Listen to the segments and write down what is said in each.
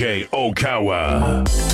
DJ Okawa.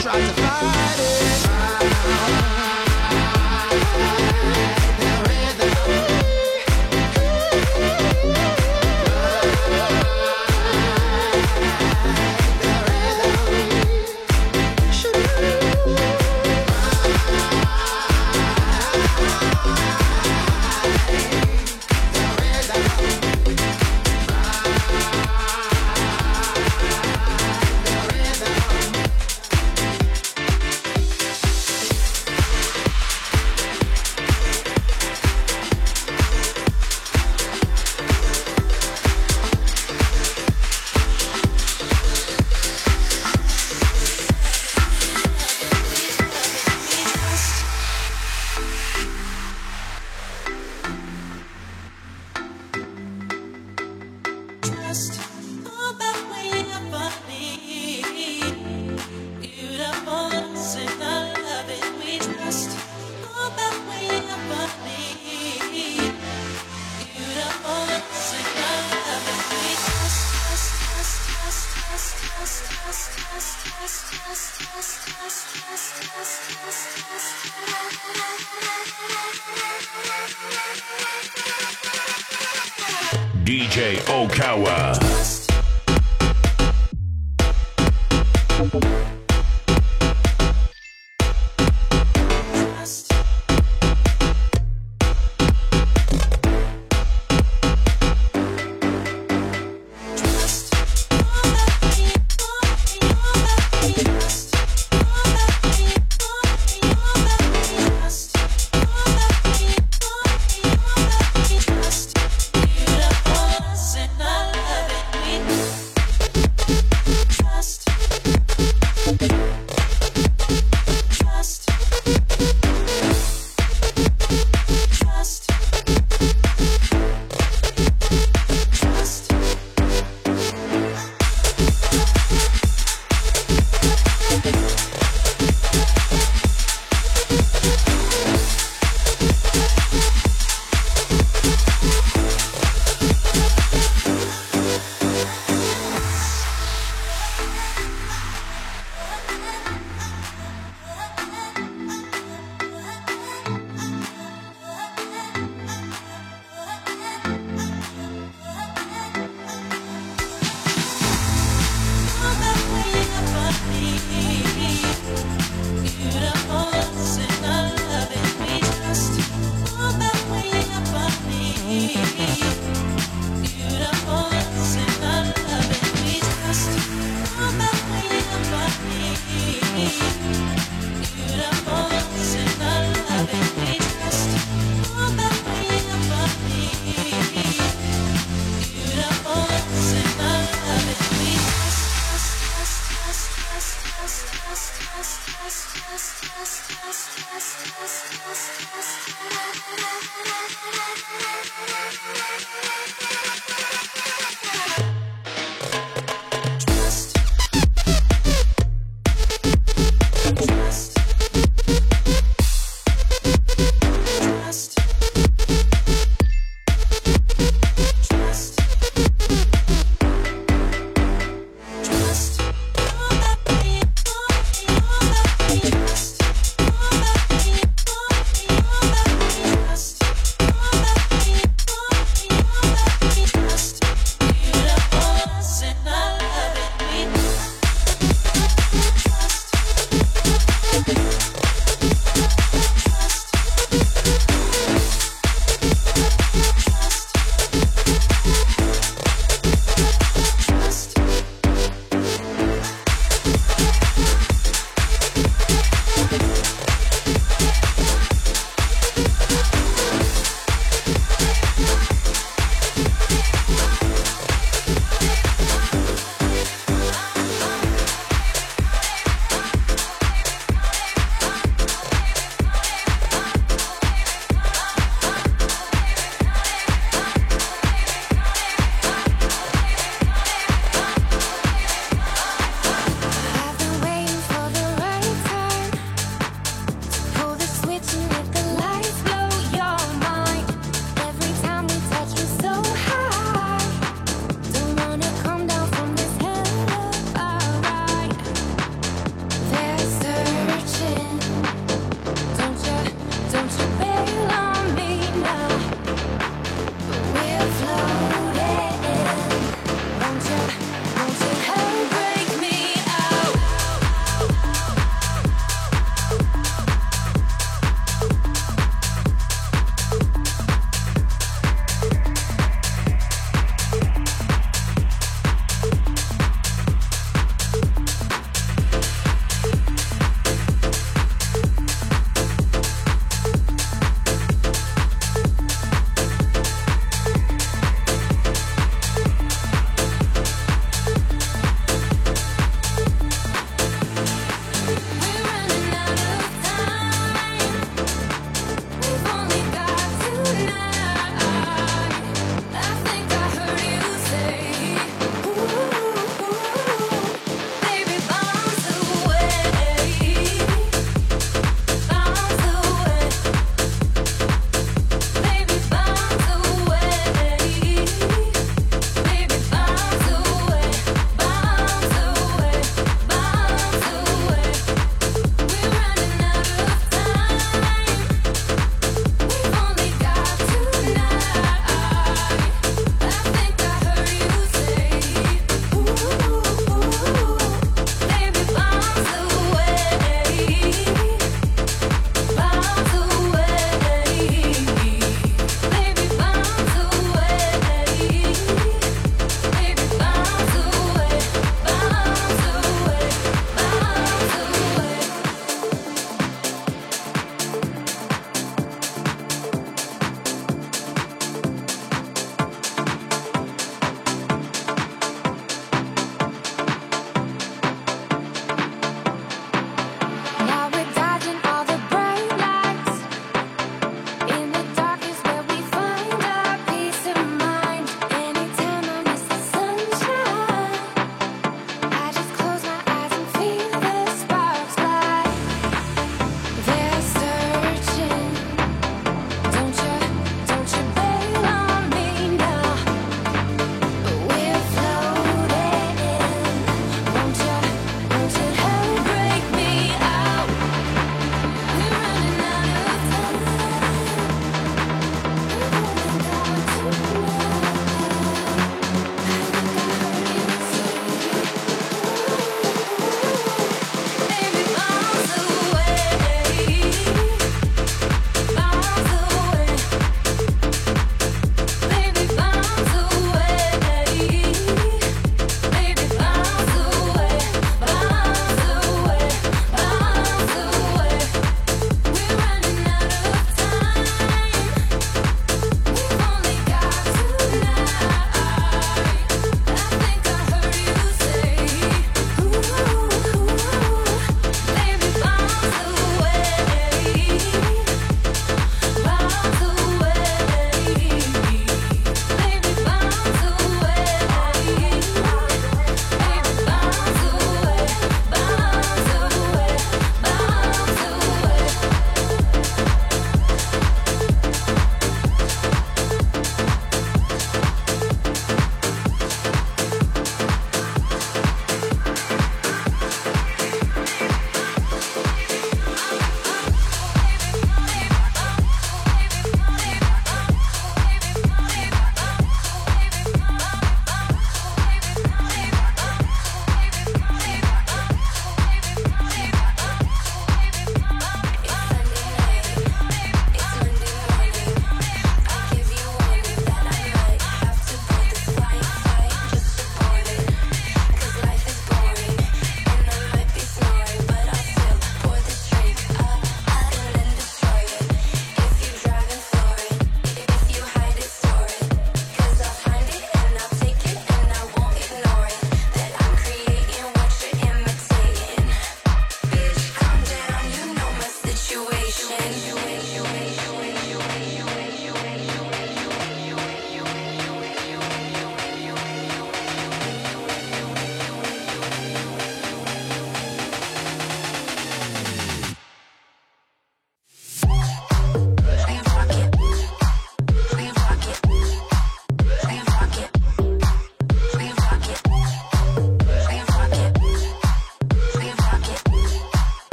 Try to fight it.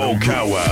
Okawa.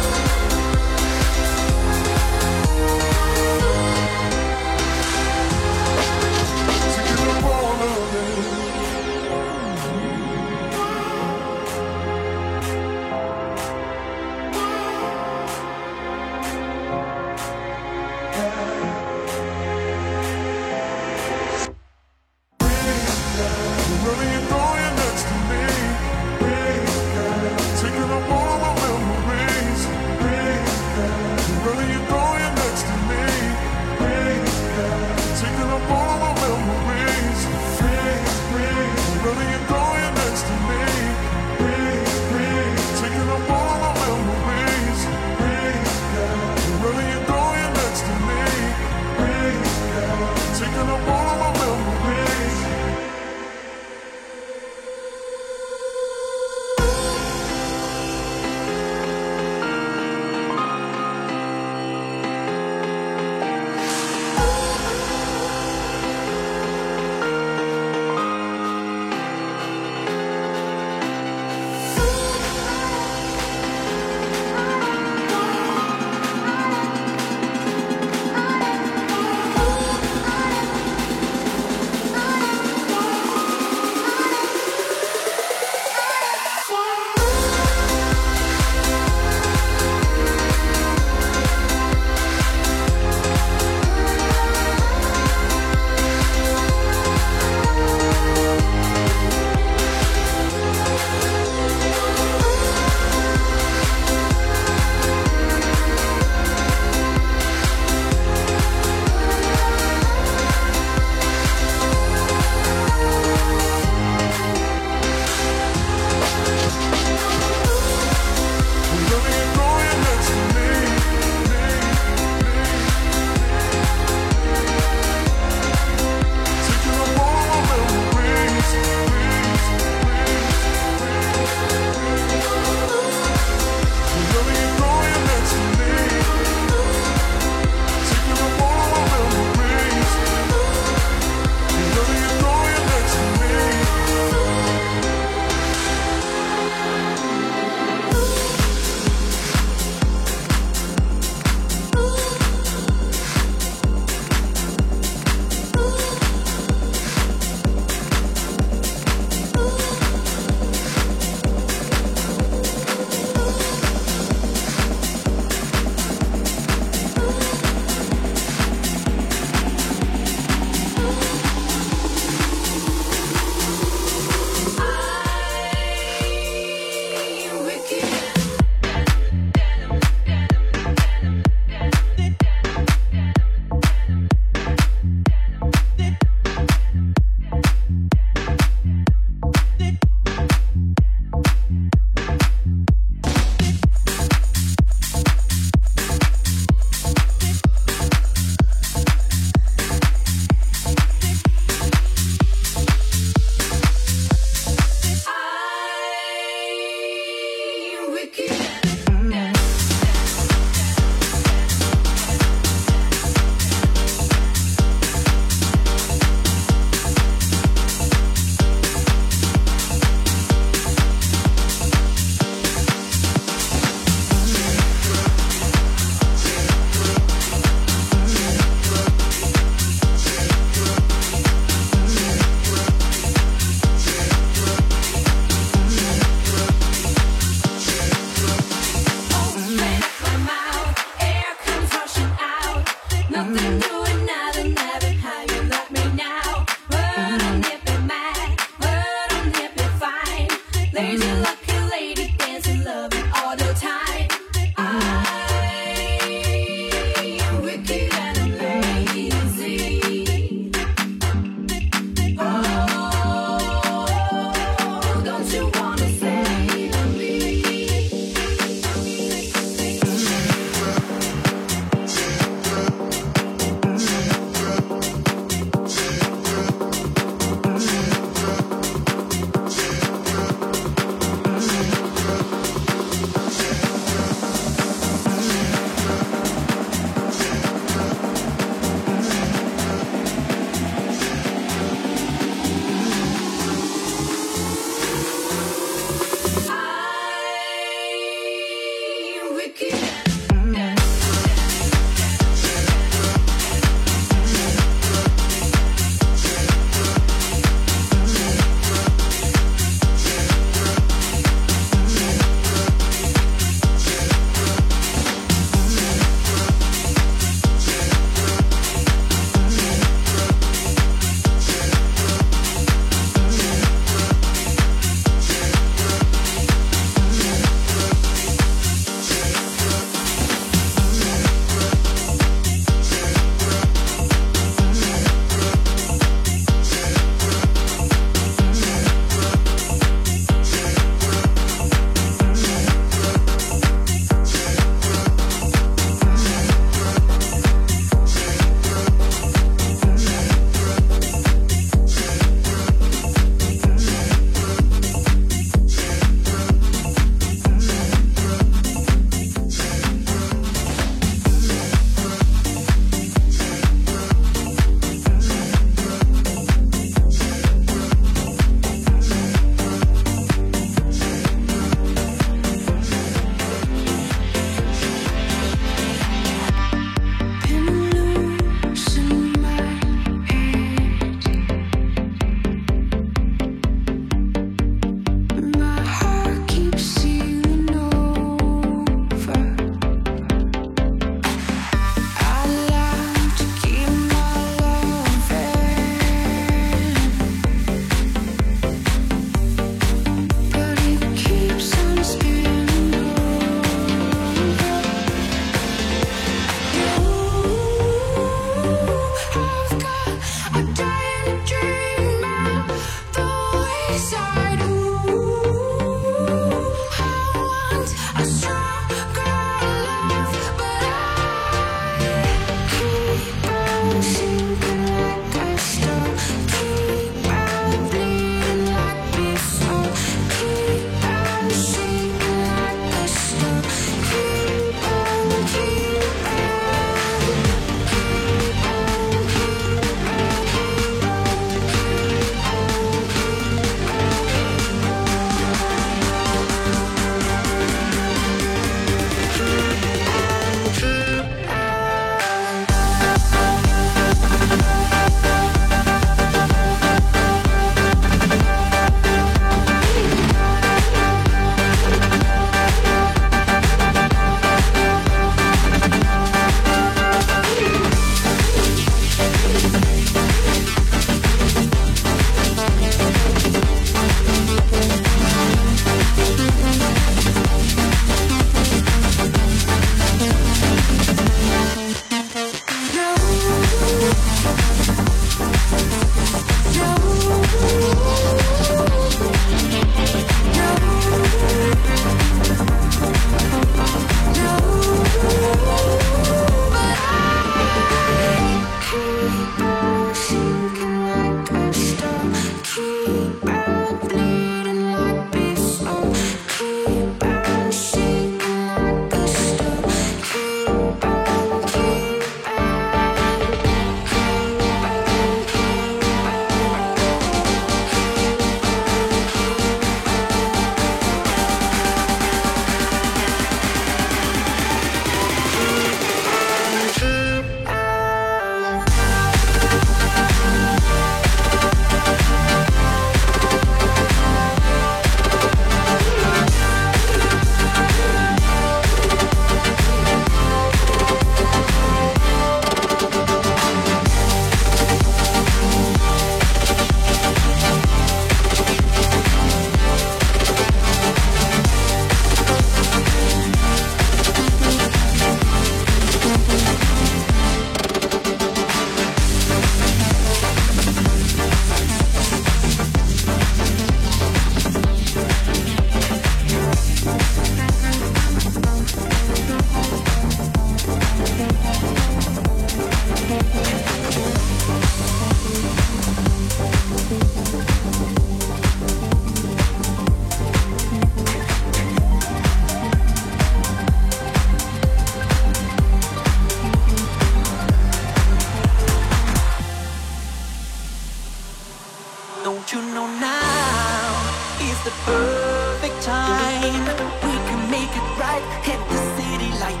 You know now is the perfect time. We can make it right, hit the city light.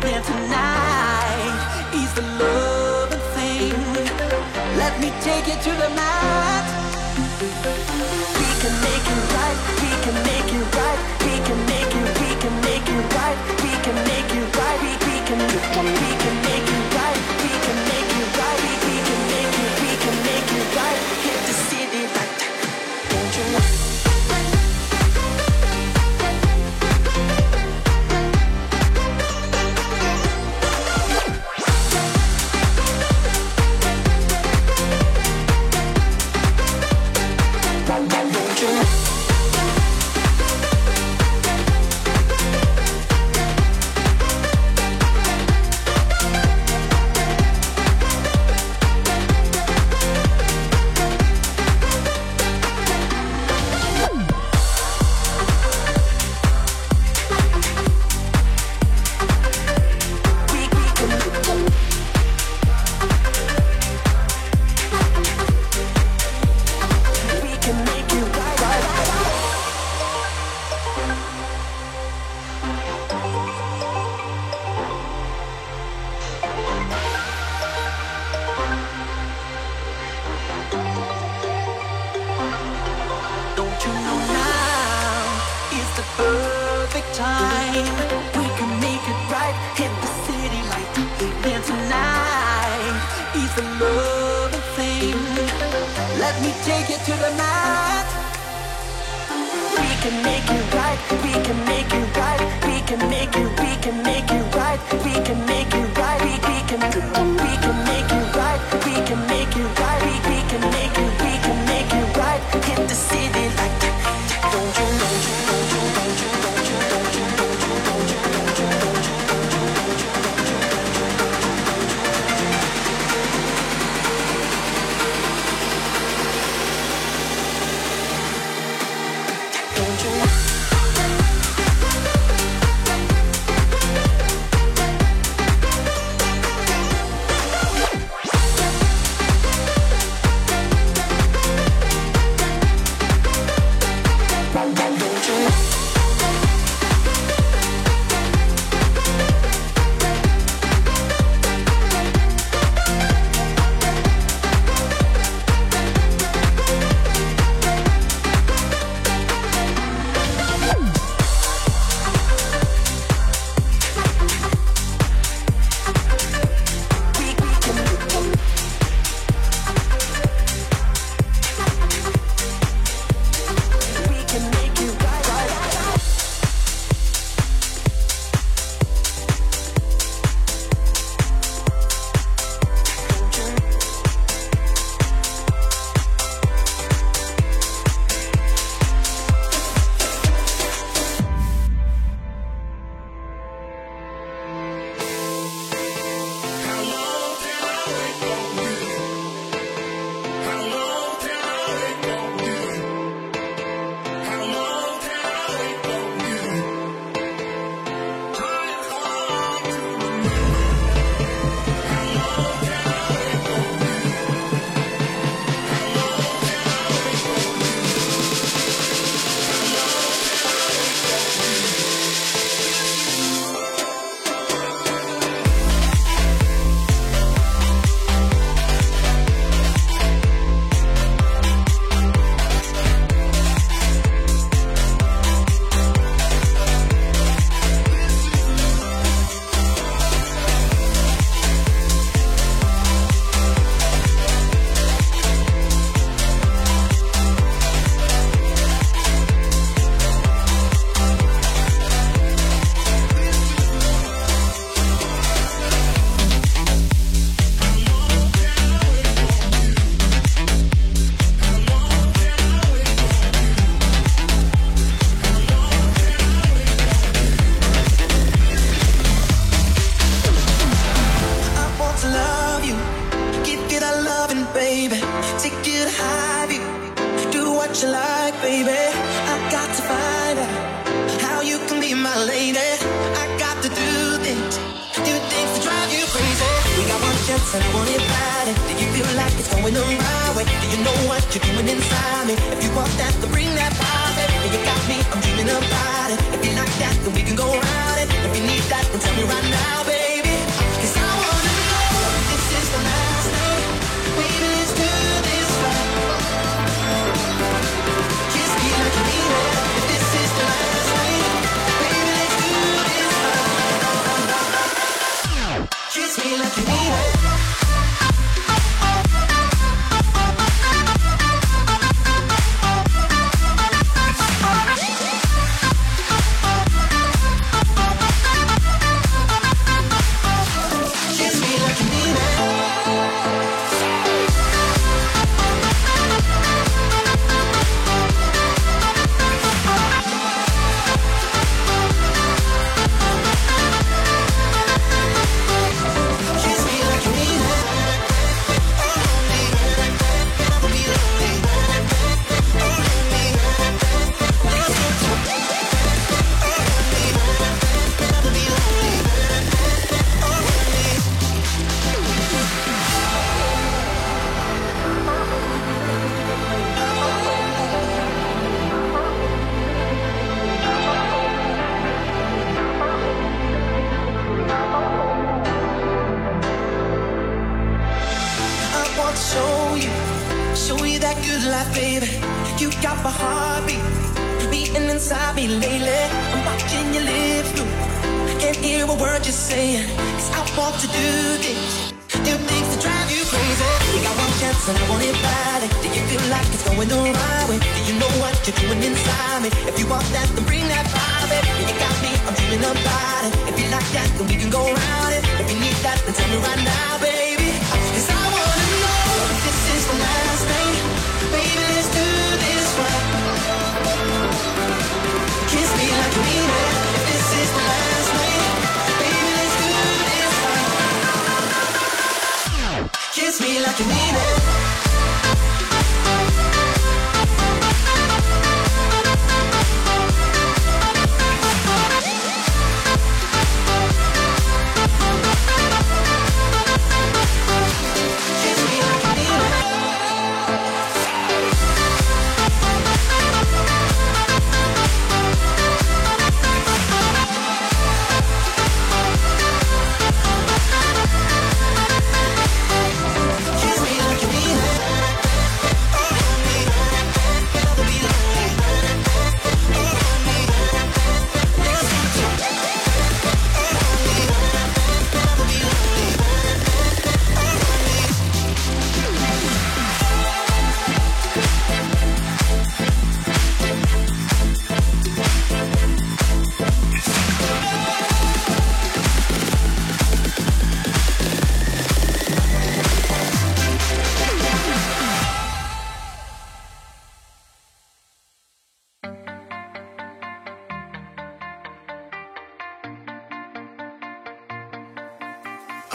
Then tonight is the love thing. Let me take you to the mat. We can make it right, we can make it right, we can make it, we can make it right, we can make it right, we, can. we can, we can make it right, we can make it.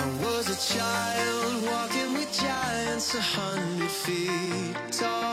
I was a child walking with giants a hundred feet tall.